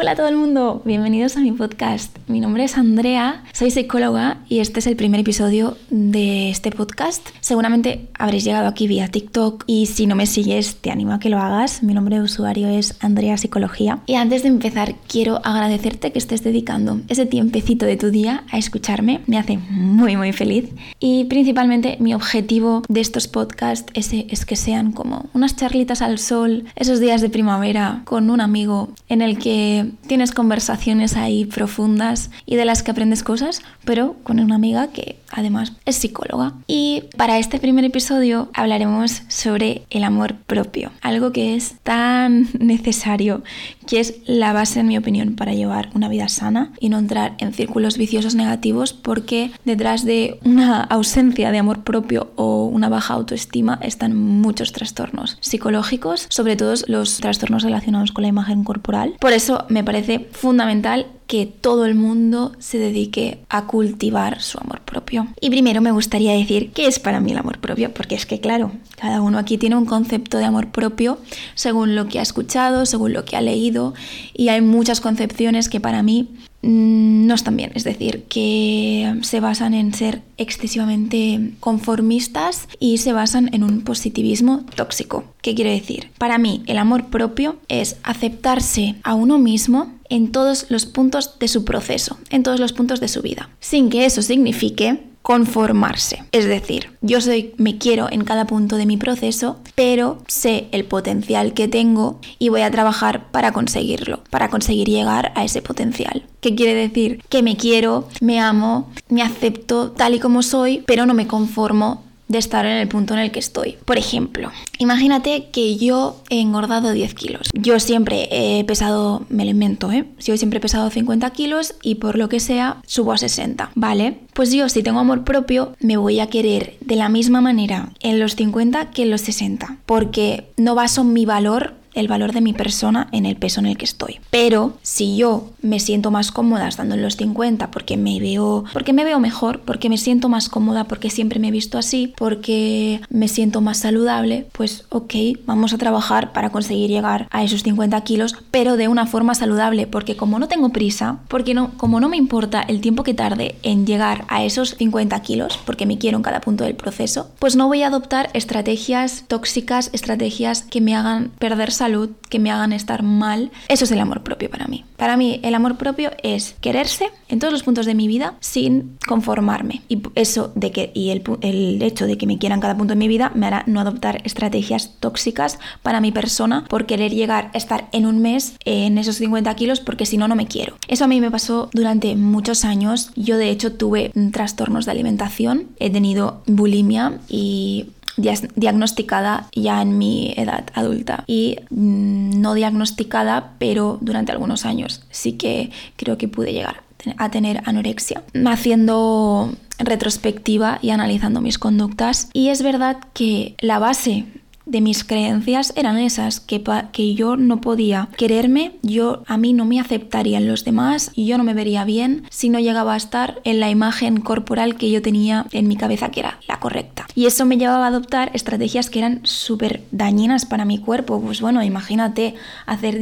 Hola a todo el mundo, bienvenidos a mi podcast. Mi nombre es Andrea, soy psicóloga y este es el primer episodio de este podcast. Seguramente habréis llegado aquí vía TikTok y si no me sigues te animo a que lo hagas. Mi nombre de usuario es Andrea Psicología. Y antes de empezar quiero agradecerte que estés dedicando ese tiempecito de tu día a escucharme. Me hace muy muy feliz y principalmente mi objetivo de estos podcasts es, es que sean como unas charlitas al sol, esos días de primavera con un amigo en el que tienes conversaciones ahí profundas y de las que aprendes cosas, pero con una amiga que además es psicóloga. Y para este primer episodio hablaremos sobre el amor propio, algo que es tan necesario, que es la base, en mi opinión, para llevar una vida sana y no entrar en círculos viciosos negativos, porque detrás de una ausencia de amor propio o una baja autoestima están muchos trastornos psicológicos, sobre todo los trastornos relacionados con la imagen corporal. Por eso me parece fundamental que todo el mundo se dedique a cultivar su amor propio. Y primero me gustaría decir qué es para mí el amor propio, porque es que claro, cada uno aquí tiene un concepto de amor propio según lo que ha escuchado, según lo que ha leído, y hay muchas concepciones que para mí mm, no están bien, es decir, que se basan en ser excesivamente conformistas y se basan en un positivismo tóxico. ¿Qué quiere decir? Para mí, el amor propio es aceptarse a uno mismo en todos los puntos de su proceso, en todos los puntos de su vida, sin que eso signifique conformarse. Es decir, yo soy me quiero en cada punto de mi proceso, pero sé el potencial que tengo y voy a trabajar para conseguirlo, para conseguir llegar a ese potencial. ¿Qué quiere decir? Que me quiero, me amo, me acepto tal y como soy, pero no me conformo de estar en el punto en el que estoy. Por ejemplo, imagínate que yo he engordado 10 kilos. Yo siempre he pesado, me lo invento, ¿eh? Yo siempre he pesado 50 kilos y por lo que sea subo a 60, ¿vale? Pues yo si tengo amor propio me voy a querer de la misma manera en los 50 que en los 60, porque no baso mi valor el valor de mi persona en el peso en el que estoy. Pero si yo me siento más cómoda estando en los 50 porque me veo porque me veo mejor, porque me siento más cómoda, porque siempre me he visto así, porque me siento más saludable, pues ok, vamos a trabajar para conseguir llegar a esos 50 kilos, pero de una forma saludable, porque como no tengo prisa, porque no, como no me importa el tiempo que tarde en llegar a esos 50 kilos, porque me quiero en cada punto del proceso, pues no voy a adoptar estrategias tóxicas, estrategias que me hagan perder salud que me hagan estar mal. Eso es el amor propio para mí. Para mí el amor propio es quererse en todos los puntos de mi vida sin conformarme. Y eso de que y el, el hecho de que me quieran cada punto de mi vida me hará no adoptar estrategias tóxicas para mi persona por querer llegar a estar en un mes en esos 50 kilos porque si no no me quiero. Eso a mí me pasó durante muchos años. Yo de hecho tuve trastornos de alimentación, he tenido bulimia y diagnosticada ya en mi edad adulta. Y mm, no diagnosticada, pero durante algunos años. Sí que creo que pude llegar a tener anorexia, haciendo retrospectiva y analizando mis conductas. Y es verdad que la base de mis creencias eran esas, que, que yo no podía quererme, yo a mí no me aceptarían los demás y yo no me vería bien si no llegaba a estar en la imagen corporal que yo tenía en mi cabeza que era la correcta. Y eso me llevaba a adoptar estrategias que eran súper dañinas para mi cuerpo. Pues bueno, imagínate hacer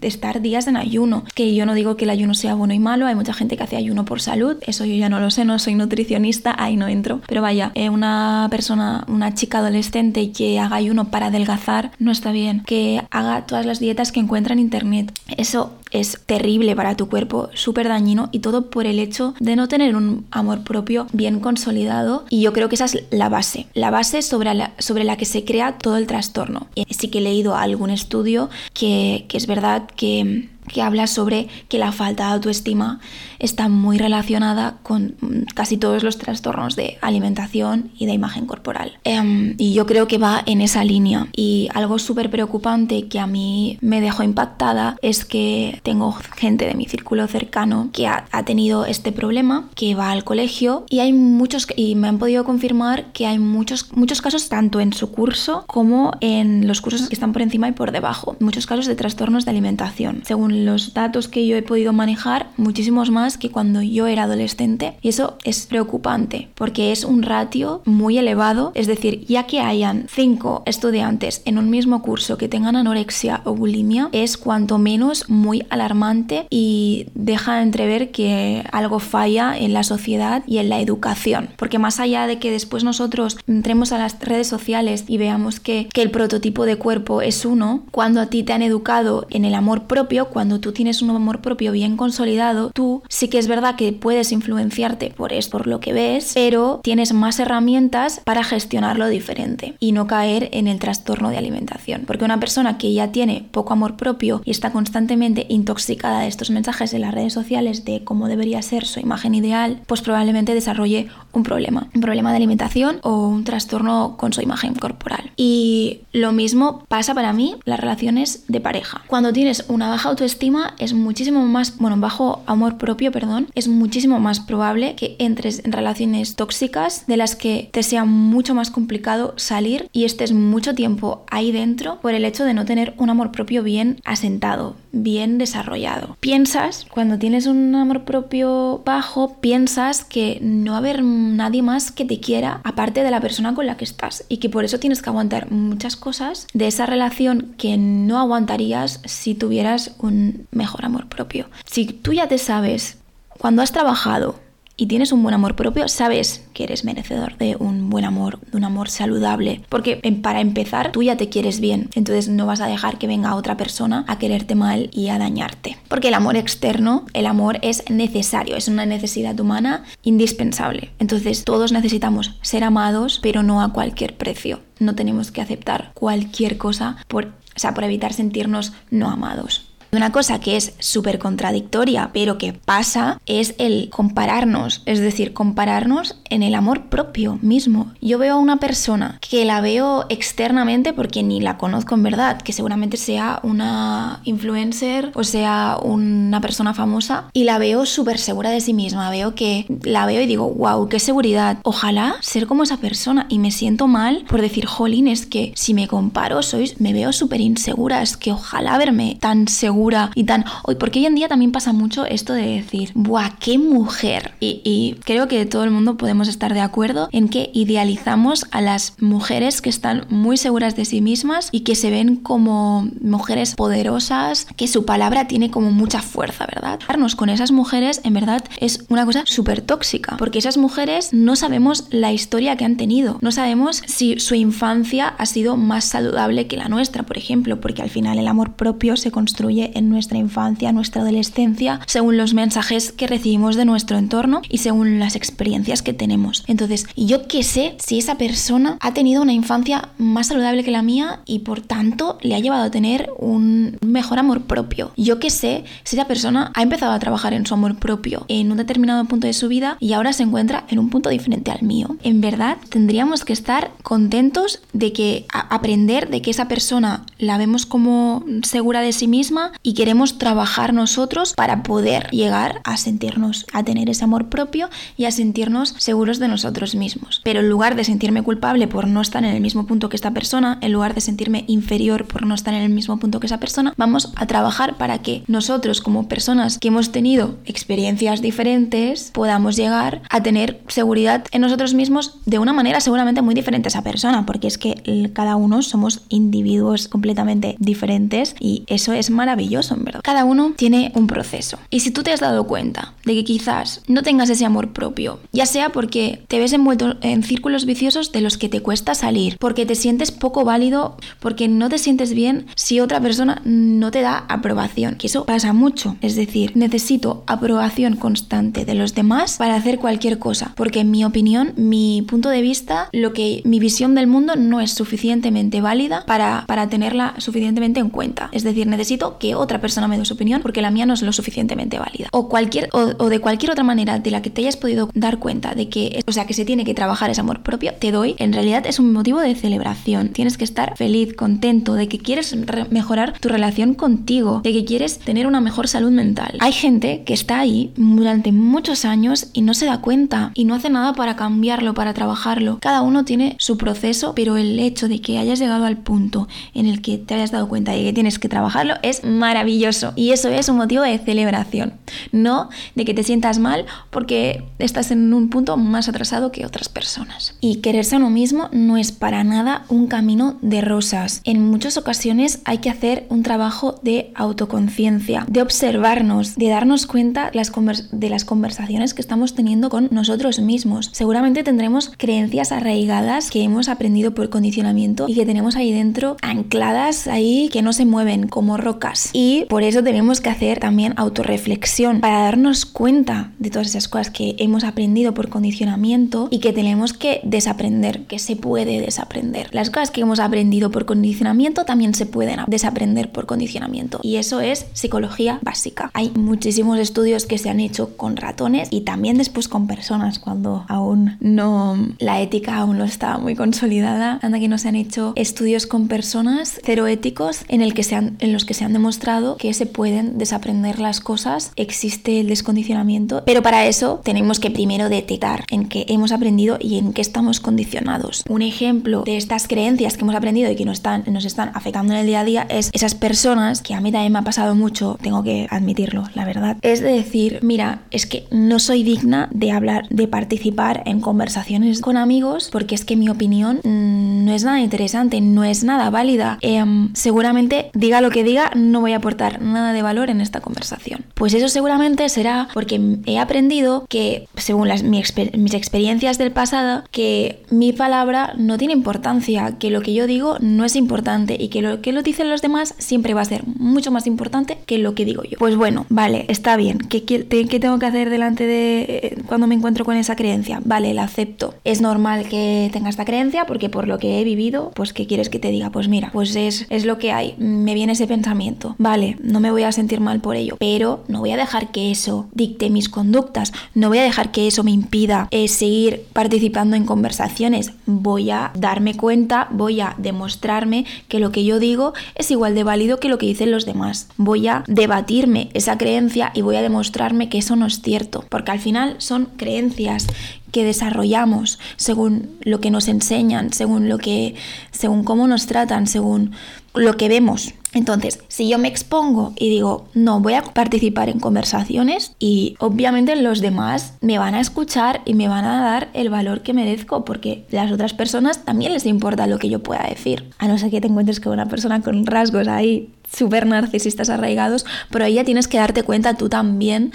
estar días en ayuno, que yo no digo que el ayuno sea bueno y malo, hay mucha gente que hace ayuno por salud, eso yo ya no lo sé, no soy nutricionista, ahí no entro, pero vaya, eh, una persona, una chica adolescente que haga ayuno para adelgazar no está bien, que haga todas las dietas que encuentra en internet. Eso es terrible para tu cuerpo, súper dañino y todo por el hecho de no tener un amor propio bien consolidado y yo creo que esa es la base, la base sobre la, sobre la que se crea todo el trastorno. Sí que he leído algún estudio que, que es verdad que que habla sobre que la falta de autoestima está muy relacionada con casi todos los trastornos de alimentación y de imagen corporal. Em, y yo creo que va en esa línea. Y algo súper preocupante que a mí me dejó impactada es que tengo gente de mi círculo cercano que ha, ha tenido este problema, que va al colegio y hay muchos, y me han podido confirmar que hay muchos, muchos casos tanto en su curso como en los cursos que están por encima y por debajo. Muchos casos de trastornos de alimentación. Según los datos que yo he podido manejar, muchísimos más que cuando yo era adolescente. Y eso es preocupante porque es un ratio muy elevado. Es decir, ya que hayan cinco estudiantes en un mismo curso que tengan anorexia o bulimia, es cuanto menos muy alarmante y deja entrever que algo falla en la sociedad y en la educación. Porque más allá de que después nosotros entremos a las redes sociales y veamos que, que el prototipo de cuerpo es uno, cuando a ti te han educado en el amor propio, cuando tú tienes un amor propio bien consolidado, tú sí que es verdad que puedes influenciarte por esto, por lo que ves, pero tienes más herramientas para gestionarlo diferente y no caer en el trastorno de alimentación. Porque una persona que ya tiene poco amor propio y está constantemente intoxicada de estos mensajes en las redes sociales de cómo debería ser su imagen ideal, pues probablemente desarrolle un problema, un problema de alimentación o un trastorno con su imagen corporal. Y lo mismo pasa para mí las relaciones de pareja. Cuando tienes una baja autoestima es muchísimo más, bueno, bajo amor propio, perdón, es muchísimo más probable que entres en relaciones tóxicas de las que te sea mucho más complicado salir y estés mucho tiempo ahí dentro por el hecho de no tener un amor propio bien asentado, bien desarrollado. Piensas, cuando tienes un amor propio bajo, piensas que no va a haber nadie más que te quiera aparte de la persona con la que estás y que por eso tienes que aguantar muchas cosas de esa relación que no aguantarías si tuvieras un mejor amor propio. Si tú ya te sabes, cuando has trabajado y tienes un buen amor propio, sabes que eres merecedor de un buen amor, de un amor saludable. Porque para empezar, tú ya te quieres bien. Entonces no vas a dejar que venga otra persona a quererte mal y a dañarte. Porque el amor externo, el amor es necesario, es una necesidad humana indispensable. Entonces todos necesitamos ser amados, pero no a cualquier precio. No tenemos que aceptar cualquier cosa por, o sea, por evitar sentirnos no amados. Una cosa que es súper contradictoria, pero que pasa, es el compararnos, es decir, compararnos en el amor propio mismo. Yo veo a una persona que la veo externamente porque ni la conozco en verdad, que seguramente sea una influencer o sea una persona famosa, y la veo súper segura de sí misma. Veo que la veo y digo, wow, qué seguridad. Ojalá ser como esa persona y me siento mal por decir, jolín, es que si me comparo, sois, me veo súper insegura, es que ojalá verme tan segura y tan... Hoy, porque hoy en día también pasa mucho esto de decir, ¡buah, qué mujer! Y, y creo que todo el mundo podemos estar de acuerdo en que idealizamos a las mujeres que están muy seguras de sí mismas y que se ven como mujeres poderosas, que su palabra tiene como mucha fuerza, ¿verdad? Con esas mujeres en verdad es una cosa súper tóxica, porque esas mujeres no sabemos la historia que han tenido, no sabemos si su infancia ha sido más saludable que la nuestra, por ejemplo, porque al final el amor propio se construye en nuestra infancia, nuestra adolescencia, según los mensajes que recibimos de nuestro entorno y según las experiencias que tenemos. Entonces, yo qué sé si esa persona ha tenido una infancia más saludable que la mía y por tanto le ha llevado a tener un mejor amor propio. Yo qué sé si esa persona ha empezado a trabajar en su amor propio en un determinado punto de su vida y ahora se encuentra en un punto diferente al mío. En verdad, tendríamos que estar contentos de que aprender de que esa persona la vemos como segura de sí misma y queremos trabajar nosotros para poder llegar a sentirnos, a tener ese amor propio y a sentirnos seguros de nosotros mismos. Pero en lugar de sentirme culpable por no estar en el mismo punto que esta persona, en lugar de sentirme inferior por no estar en el mismo punto que esa persona, vamos a trabajar para que nosotros como personas que hemos tenido experiencias diferentes podamos llegar a tener seguridad en nosotros mismos de una manera seguramente muy diferente a esa persona, porque es que cada uno somos individuos completamente diferentes y eso es maravilloso en verdad. Cada uno tiene un proceso. Y si tú te has dado cuenta de que quizás no tengas ese amor propio, ya sea porque te ves envuelto en círculos viciosos de los que te cuesta salir, porque te sientes poco válido, porque no te sientes bien si otra persona no te da aprobación, que eso pasa mucho. Es decir, necesito aprobación constante de los demás para hacer cualquier cosa, porque en mi opinión, mi punto de vista, lo que mi visión del mundo no es suficientemente válida para, para tenerla suficientemente en cuenta. Es decir, necesito que otra persona me dé su opinión porque la mía no es lo suficientemente válida. O, cualquier, o, de cualquier otra manera de la que te hayas podido dar cuenta de que, o sea, que se tiene que trabajar ese amor propio, te doy, en realidad es un motivo de celebración. Tienes que estar feliz, contento, de que quieres mejorar tu relación contigo, de que quieres tener una mejor salud mental. Hay gente que está ahí durante muchos años y no se da cuenta y no hace nada para cambiarlo, para trabajarlo. Cada uno tiene su proceso, pero el hecho de que hayas llegado al punto en el que te hayas dado cuenta de que tienes que trabajarlo es maravilloso maravilloso. Y eso es un motivo de celebración, no de que te sientas mal porque estás en un punto más atrasado que otras personas. Y quererse a uno mismo no es para nada un camino de rosas. En muchas ocasiones hay que hacer un trabajo de autoconciencia, de observarnos, de darnos cuenta de las conversaciones que estamos teniendo con nosotros mismos. Seguramente tendremos creencias arraigadas que hemos aprendido por condicionamiento y que tenemos ahí dentro ancladas ahí que no se mueven como rocas. Y por eso tenemos que hacer también autorreflexión para darnos cuenta de todas esas cosas que hemos aprendido por condicionamiento y que tenemos que desaprender, que se puede desaprender. Las cosas que hemos aprendido por condicionamiento también se pueden desaprender por condicionamiento y eso es psicología básica. Hay muchísimos estudios que se han hecho con ratones y también después con personas cuando aún no la ética aún no está muy consolidada. Anda que no se han hecho estudios con personas cero éticos en, el que se han, en los que se han demostrado que se pueden desaprender las cosas, existe el descondicionamiento, pero para eso tenemos que primero detectar en qué hemos aprendido y en qué estamos condicionados. Un ejemplo de estas creencias que hemos aprendido y que nos están, nos están afectando en el día a día es esas personas que a mí también me ha pasado mucho, tengo que admitirlo, la verdad, es de decir, mira, es que no soy digna de hablar, de participar en conversaciones con amigos porque es que mi opinión mm, no es nada interesante, no es nada válida. Em, seguramente diga lo que diga, no voy a aportar nada de valor en esta conversación. Pues eso seguramente será porque he aprendido que, según las, mis experiencias del pasado, que mi palabra no tiene importancia, que lo que yo digo no es importante y que lo que lo dicen los demás siempre va a ser mucho más importante que lo que digo yo. Pues bueno, vale, está bien. ¿Qué, qué, tengo que hacer delante de eh, cuando me encuentro con esa creencia? Vale, la acepto. Es normal que tenga esta creencia porque por lo que he vivido, pues ¿qué quieres que te diga? Pues mira, pues es, es lo que hay. Me viene ese pensamiento. Vale, no me voy a sentir mal por ello, pero no voy a dejar que eso dicte mis conductas. No voy a dejar que eso me impida eh, seguir participando en conversaciones. Voy a darme cuenta, voy a demostrarme que lo que yo digo es igual de válido que lo que dicen los demás. Voy a debatirme esa creencia y voy a demostrarme que eso no es cierto, porque al final son creencias que desarrollamos según lo que nos enseñan, según lo que según cómo nos tratan, según lo que vemos. Entonces, si yo me expongo y digo, no, voy a participar en conversaciones y obviamente los demás me van a escuchar y me van a dar el valor que merezco porque las otras personas también les importa lo que yo pueda decir. A no ser que te encuentres con una persona con rasgos ahí súper narcisistas arraigados, pero ahí ya tienes que darte cuenta tú también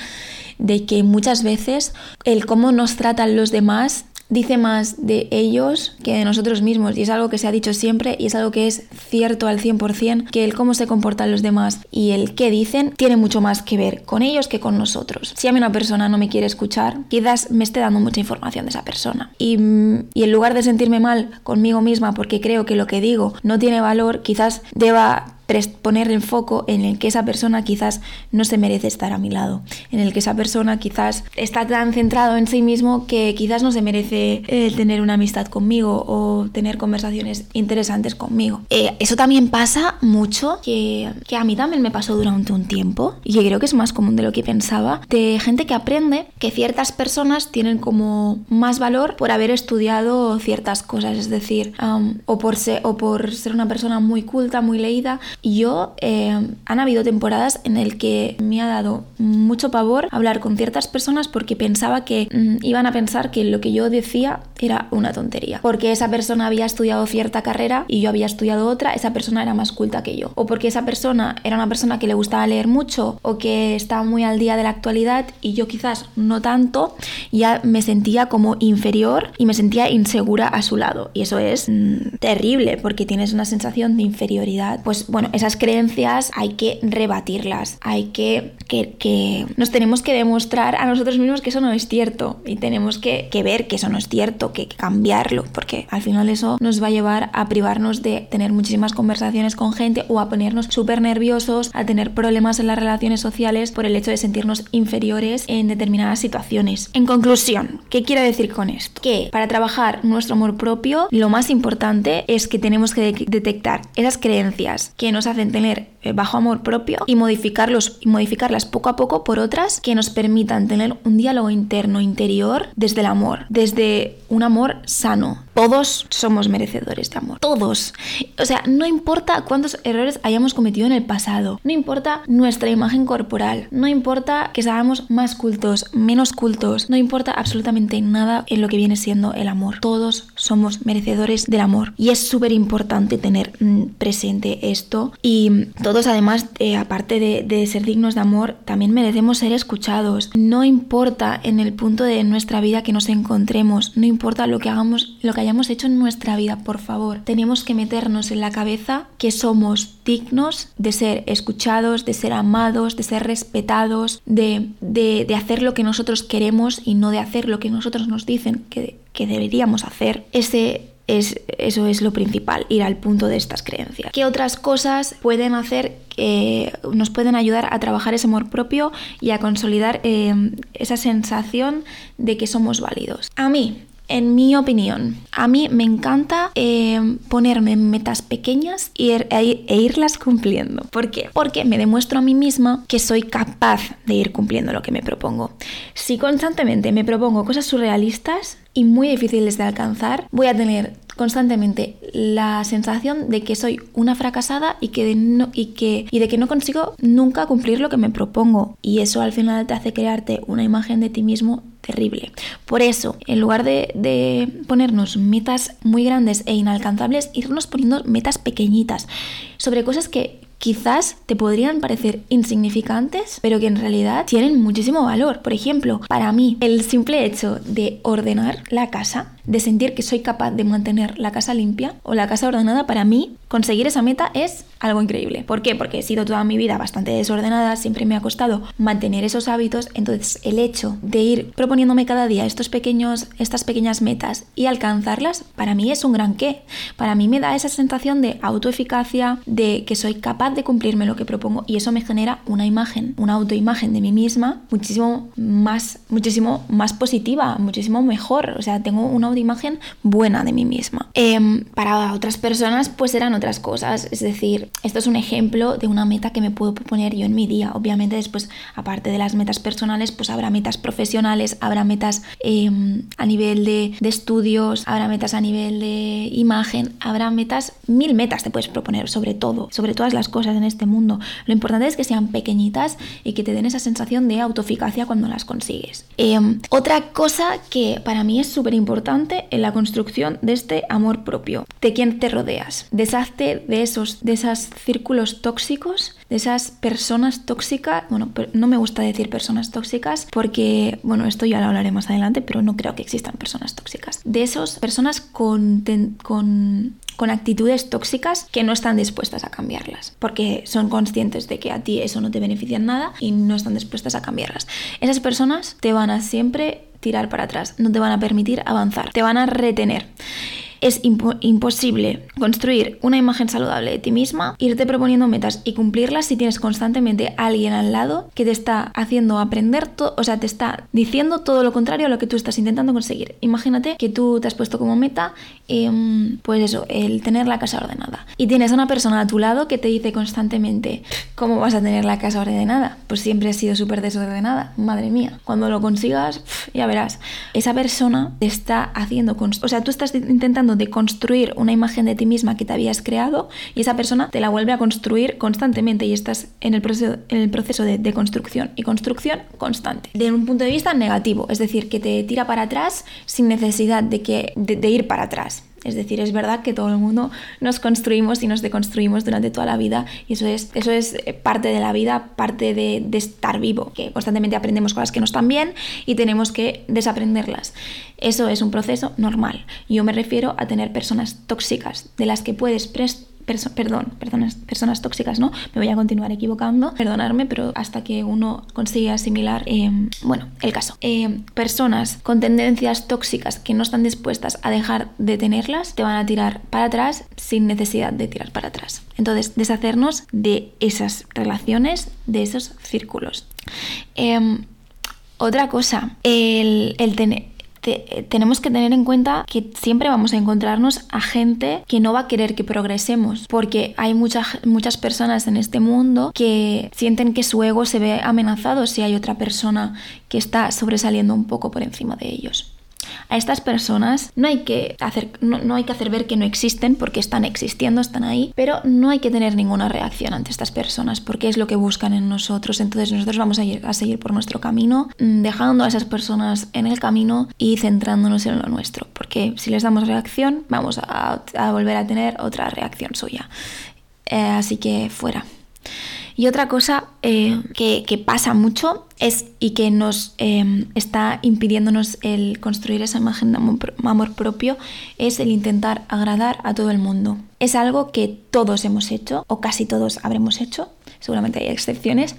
de que muchas veces el cómo nos tratan los demás dice más de ellos que de nosotros mismos y es algo que se ha dicho siempre y es algo que es cierto al 100% que el cómo se comportan los demás y el qué dicen tiene mucho más que ver con ellos que con nosotros. Si a mí una persona no me quiere escuchar, quizás me esté dando mucha información de esa persona y, y en lugar de sentirme mal conmigo misma porque creo que lo que digo no tiene valor, quizás deba poner el foco en el que esa persona quizás no se merece estar a mi lado, en el que esa persona quizás está tan centrado en sí mismo que quizás no se merece eh, tener una amistad conmigo o tener conversaciones interesantes conmigo. Eh, eso también pasa mucho, que, que a mí también me pasó durante un tiempo y creo que es más común de lo que pensaba, de gente que aprende que ciertas personas tienen como más valor por haber estudiado ciertas cosas, es decir, o, por ser, o por ser una persona muy culta, muy leída, yo, eh, han habido temporadas en el que me ha dado mucho pavor hablar con ciertas personas porque pensaba que mm, iban a pensar que lo que yo decía era una tontería. Porque esa persona había estudiado cierta carrera y yo había estudiado otra, esa persona era más culta que yo. O porque esa persona era una persona que le gustaba leer mucho o que estaba muy al día de la actualidad y yo quizás no tanto, ya me sentía como inferior y me sentía insegura a su lado. Y eso es mm, terrible porque tienes una sensación de inferioridad. Pues bueno, esas creencias hay que rebatirlas, hay que, que, nos tenemos que demostrar a nosotros mismos que eso no es cierto y tenemos que, que ver que eso no es cierto, que, cambiarlo, porque al final eso nos va a llevar a privarnos de tener muchísimas conversaciones con gente o a ponernos súper nerviosos, a tener problemas en las relaciones sociales por el hecho de sentirnos inferiores en determinadas situaciones. En conclusión, ¿qué quiero decir con esto? Que para trabajar nuestro amor propio, lo más importante es que tenemos que detectar esas creencias que nos hacen tener eh, bajo amor propio y modificarlos modificarlas poco a poco por otras que nos permitan tener un diálogo interno interior desde el amor, desde un amor sano. Todos somos merecedores de amor, todos. O sea, no importa cuántos errores hayamos cometido en el pasado, no importa nuestra imagen corporal, no importa que seamos más cultos, menos cultos, no importa absolutamente nada en lo que viene siendo el amor. Todos somos merecedores del amor y es súper importante tener mm, presente esto y todos además, eh, aparte de, de ser dignos de amor, también merecemos ser escuchados. No importa en el punto de nuestra vida que nos encontremos, no importa lo que hagamos, lo que hayamos hecho en nuestra vida, por favor, tenemos que meternos en la cabeza que somos dignos de ser escuchados, de ser amados, de ser respetados, de, de, hacer lo que nosotros queremos y no de hacer lo que nosotros nos dicen que, que deberíamos hacer. Ese es, eso es lo principal, ir al punto de estas creencias. ¿Qué otras cosas pueden hacer que nos pueden ayudar a trabajar ese amor propio y a consolidar eh, esa sensación de que somos válidos? A mí, en mi opinión, a mí me encanta eh, ponerme metas pequeñas er, e, e, irlas cumpliendo. ¿Por qué? Porque me demuestro a mí misma que soy capaz de ir cumpliendo lo que me propongo. Si constantemente me propongo cosas surrealistas y muy difíciles de alcanzar, voy a tener constantemente la sensación de que soy una fracasada y, que de no, y, que, y de que no consigo nunca cumplir lo que me propongo. Y eso al final te hace crearte una imagen de ti mismo terrible. Por eso, en lugar de, de, ponernos metas muy grandes e inalcanzables, irnos poniendo metas pequeñitas sobre cosas que quizás te podrían parecer insignificantes, pero que en realidad tienen muchísimo valor. Por ejemplo, para mí, el simple hecho de ordenar la casa, de sentir que soy capaz de mantener la casa limpia o la casa ordenada, para mí, conseguir esa meta es algo increíble. ¿Por qué? Porque he sido toda mi vida bastante desordenada, siempre me ha costado mantener esos hábitos, entonces el hecho de ir proponiéndome cada día estos pequeños, estas pequeñas metas y alcanzarlas, para mí es un gran qué. Para mí me da esa sensación de autoeficacia, de que soy capaz de cumplirme lo que propongo y eso me genera una imagen, una autoimagen de mí misma muchísimo más, muchísimo más positiva, muchísimo mejor. O sea, tengo una autoimagen buena de mí misma. Em, para otras personas, pues serán otras cosas. Es decir, esto es un ejemplo de una meta que me puedo proponer yo en mi día. Obviamente, después, aparte de las metas personales, pues habrá metas profesionales, habrá metas em, a nivel de, de estudios, habrá metas a nivel de imagen, habrá metas, mil metas te puedes proponer sobre todo, sobre todas las cosas en este mundo. Lo importante es que sean pequeñitas y que te den esa sensación de autoeficacia cuando las consigues. Em, otra cosa que para mí es súper importante en la construcción de este amor propio, de quién te rodeas. Deshazte de esos, de esos círculos tóxicos, de esas personas tóxicas. Bueno, no me gusta decir personas tóxicas porque, bueno, esto ya lo hablaré más adelante, pero no creo que existan personas tóxicas. De esas personas con, con con actitudes tóxicas que no están dispuestas a cambiarlas, porque son conscientes de que a ti eso no te beneficia en nada y no están dispuestas a cambiarlas. Esas personas te van a siempre tirar para atrás, no te van a permitir avanzar, te van a retener es imposible construir una imagen saludable de ti misma, irte proponiendo metas y cumplirlas si tienes constantemente a alguien al lado que te está haciendo aprender, o sea, te está diciendo todo lo contrario a lo que tú estás intentando conseguir. Imagínate que tú te has puesto como meta, em, pues eso, el tener la casa ordenada. Y tienes a una persona a tu lado que te dice constantemente, ¿cómo vas a tener la casa ordenada? Pues siempre has sido súper desordenada, madre mía. Cuando lo consigas, ya verás. Esa persona te está haciendo, o sea, tú estás intentando de construir una imagen de ti misma que te habías creado y esa persona te la vuelve a construir constantemente y estás en el proceso, en el proceso de, construcción y construcción constante. De un punto de vista negativo, es decir, que te tira para atrás sin necesidad de, que, de ir para atrás. Es decir, es verdad que todo el mundo nos construimos y nos deconstruimos durante toda la vida y eso es, eso es eh, parte de la vida, parte de, estar vivo, que constantemente aprendemos cosas que no están bien y tenemos que desaprenderlas. Eso es un proceso normal. Yo me refiero a tener personas tóxicas de las que puedes prestar perdón, personas, tóxicas, ¿no? Me voy a continuar equivocando, perdonarme, pero hasta que uno consigue asimilar, eh, bueno, el caso. Eh, personas con tendencias tóxicas que no están dispuestas a dejar de tenerlas, te van a tirar para atrás sin necesidad de tirar para atrás. Entonces, deshacernos de esas relaciones, de esos círculos. Em, otra cosa, el tener tenemos que tener en cuenta que siempre vamos a encontrarnos a gente que no va a querer que progresemos, porque hay muchas muchas personas en este mundo que sienten que su ego se ve amenazado si hay otra persona que está sobresaliendo un poco por encima de ellos. A estas personas no hay que hacer, no, hay que hacer ver que no existen porque están existiendo, están ahí, pero no hay que tener ninguna reacción ante estas personas porque es lo que buscan en nosotros. Entonces nosotros vamos a, ir, a seguir por nuestro camino, mm, dejando a esas personas en el camino y centrándonos en lo nuestro, porque si les damos reacción vamos a, volver a tener otra reacción suya. Eh, así que fuera. Y otra cosa eh, que, pasa mucho es y que nos em, está impidiéndonos el construir esa imagen de amor, propio es el intentar agradar a todo el mundo. Es algo que todos hemos hecho o casi todos habremos hecho, seguramente hay excepciones,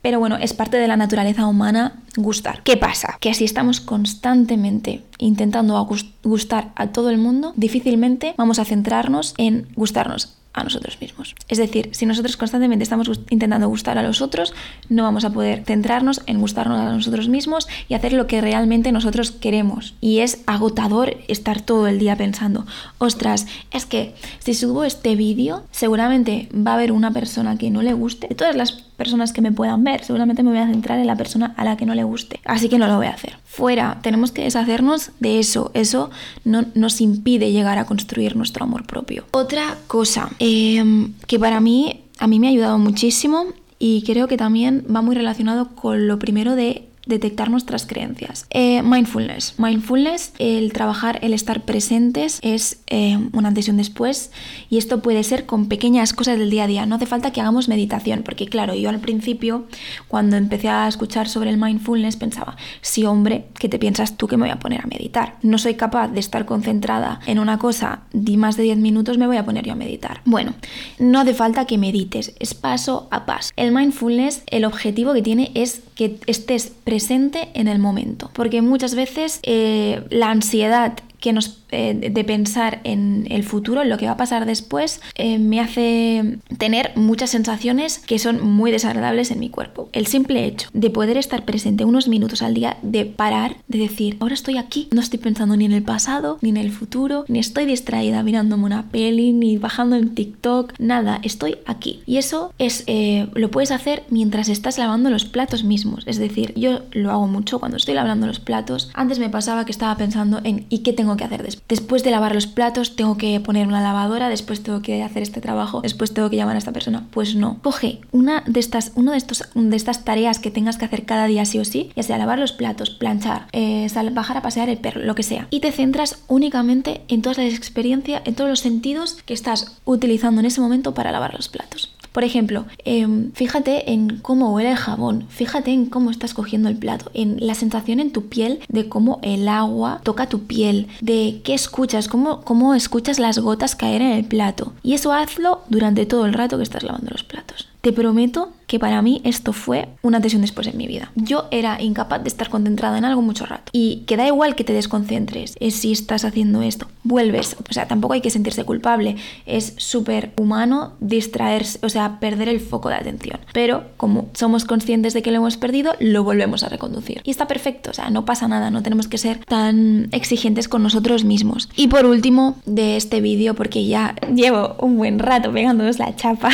pero bueno, es parte de la naturaleza humana gustar. ¿Qué pasa? Que si estamos constantemente intentando gustar a todo el mundo, difícilmente vamos a centrarnos en gustarnos a nosotros mismos. Es decir, si nosotros constantemente estamos intentando gustar a los otros, no vamos a poder centrarnos en gustarnos a nosotros mismos y hacer lo que realmente nosotros queremos. Y es agotador estar todo el día pensando, ostras, es que si subo este vídeo, seguramente va a haber una persona que no le guste. De todas las personas que me puedan ver, seguramente me voy a centrar en la persona a la que no le guste. Así que no lo voy a hacer. Fuera, tenemos que deshacernos de eso. Eso no nos impide llegar a construir nuestro amor propio. Otra cosa em, que para mí, a mí me ha ayudado muchísimo y creo que también va muy relacionado con lo primero de detectar nuestras creencias. Eh, mindfulness. Mindfulness, el trabajar, el estar presentes es eh, un antes y un después y esto puede ser con pequeñas cosas del día a día. No hace falta que hagamos meditación porque claro, yo al principio cuando empecé a escuchar sobre el mindfulness pensaba, sí hombre, ¿qué te piensas tú que me voy a poner a meditar? No soy capaz de estar concentrada en una cosa di más de 10 minutos me voy a poner yo a meditar. Bueno, no hace falta que medites, es paso a paso. El mindfulness, el objetivo que tiene es que estés presente en el momento. Porque muchas veces eh, la ansiedad que nos eh, de pensar en el futuro, en lo que va a pasar después, eh, me hace tener muchas sensaciones que son muy desagradables en mi cuerpo. El simple hecho de poder estar presente unos minutos al día, de parar, de decir, ahora estoy aquí, no estoy pensando ni en el pasado, ni en el futuro, ni estoy distraída mirándome una peli, ni bajando en TikTok, nada, estoy aquí. Y eso es, eh, lo puedes hacer mientras estás lavando los platos mismos. Es decir, yo lo hago mucho cuando estoy lavando los platos. Antes me pasaba que estaba pensando en ¿y qué tengo que hacer después? después de lavar los platos tengo que poner una lavadora, después tengo que hacer este trabajo, después tengo que llamar a esta persona. Pues no. Coge una de estas, uno de estos, de estas tareas que tengas que hacer cada día sí o sí, ya sea lavar los platos, planchar, eh, bajar a pasear el perro, lo que sea. Y te centras únicamente en todas las experiencias, en todos los sentidos que estás utilizando en ese momento para lavar los platos. Por ejemplo, em, fíjate en cómo huele el jabón, fíjate en cómo estás cogiendo el plato, en la sensación en tu piel de cómo el agua toca tu piel, de qué escuchas, cómo, cómo escuchas las gotas caer en el plato. Y eso hazlo durante todo el rato que estás lavando los platos. Te prometo que para mí esto fue una tensión después en mi vida. Yo era incapaz de estar concentrada en algo mucho rato. Y que da igual que te desconcentres, es si estás haciendo esto, vuelves. O sea, tampoco hay que sentirse culpable. Es súper humano distraerse, o sea, perder el foco de atención. Pero como somos conscientes de que lo hemos perdido, lo volvemos a reconducir. Y está perfecto, o sea, no pasa nada, no tenemos que ser tan exigentes con nosotros mismos. Y por último, de este vídeo, porque ya llevo un buen rato pegándonos la chapa,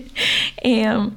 eh,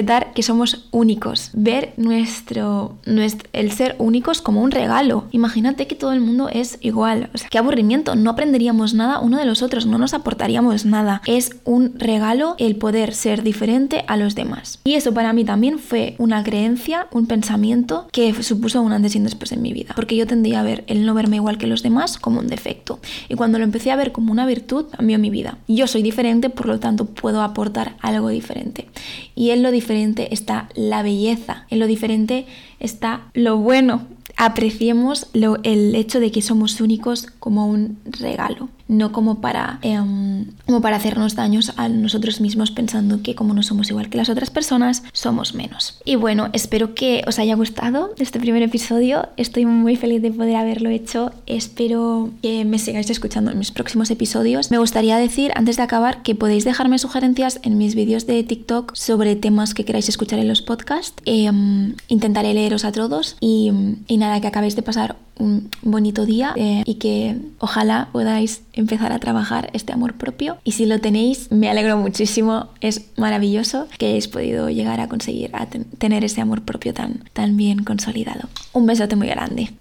respetar que somos únicos, ver nuestro, nuestro, el ser únicos como un regalo. Imagínate que todo el mundo es igual. O sea, qué aburrimiento, no aprenderíamos nada uno de los otros, no nos aportaríamos nada. Es un regalo el poder ser diferente a los demás. Y eso para mí también fue una creencia, un pensamiento que supuso un antes y un después en mi vida. Porque yo tendía a ver el no verme igual que los demás como un defecto. Y cuando lo empecé a ver como una virtud, cambió mi vida. Yo soy diferente, por lo tanto puedo aportar algo diferente. Y en lo diferente está la belleza, en lo diferente está lo bueno. Apreciemos el hecho de que somos únicos como un regalo no como para, em, como para hacernos daños a nosotros mismos pensando que como no somos igual que las otras personas, somos menos. Y bueno, espero que os haya gustado este primer episodio. Estoy muy feliz de poder haberlo hecho. Espero que me sigáis escuchando en mis próximos episodios. Me gustaría decir, antes de acabar, que podéis dejarme sugerencias en mis vídeos de TikTok sobre temas que queráis escuchar en los podcasts. Em, intentaré leeros a todos y, y nada, que acabéis de pasar un bonito día eh, y que ojalá podáis empezar a trabajar este amor propio. Y si lo tenéis, me alegro muchísimo. Es maravilloso que hayáis podido llegar a conseguir a tener ese amor propio tan, tan bien consolidado. Un besote muy grande.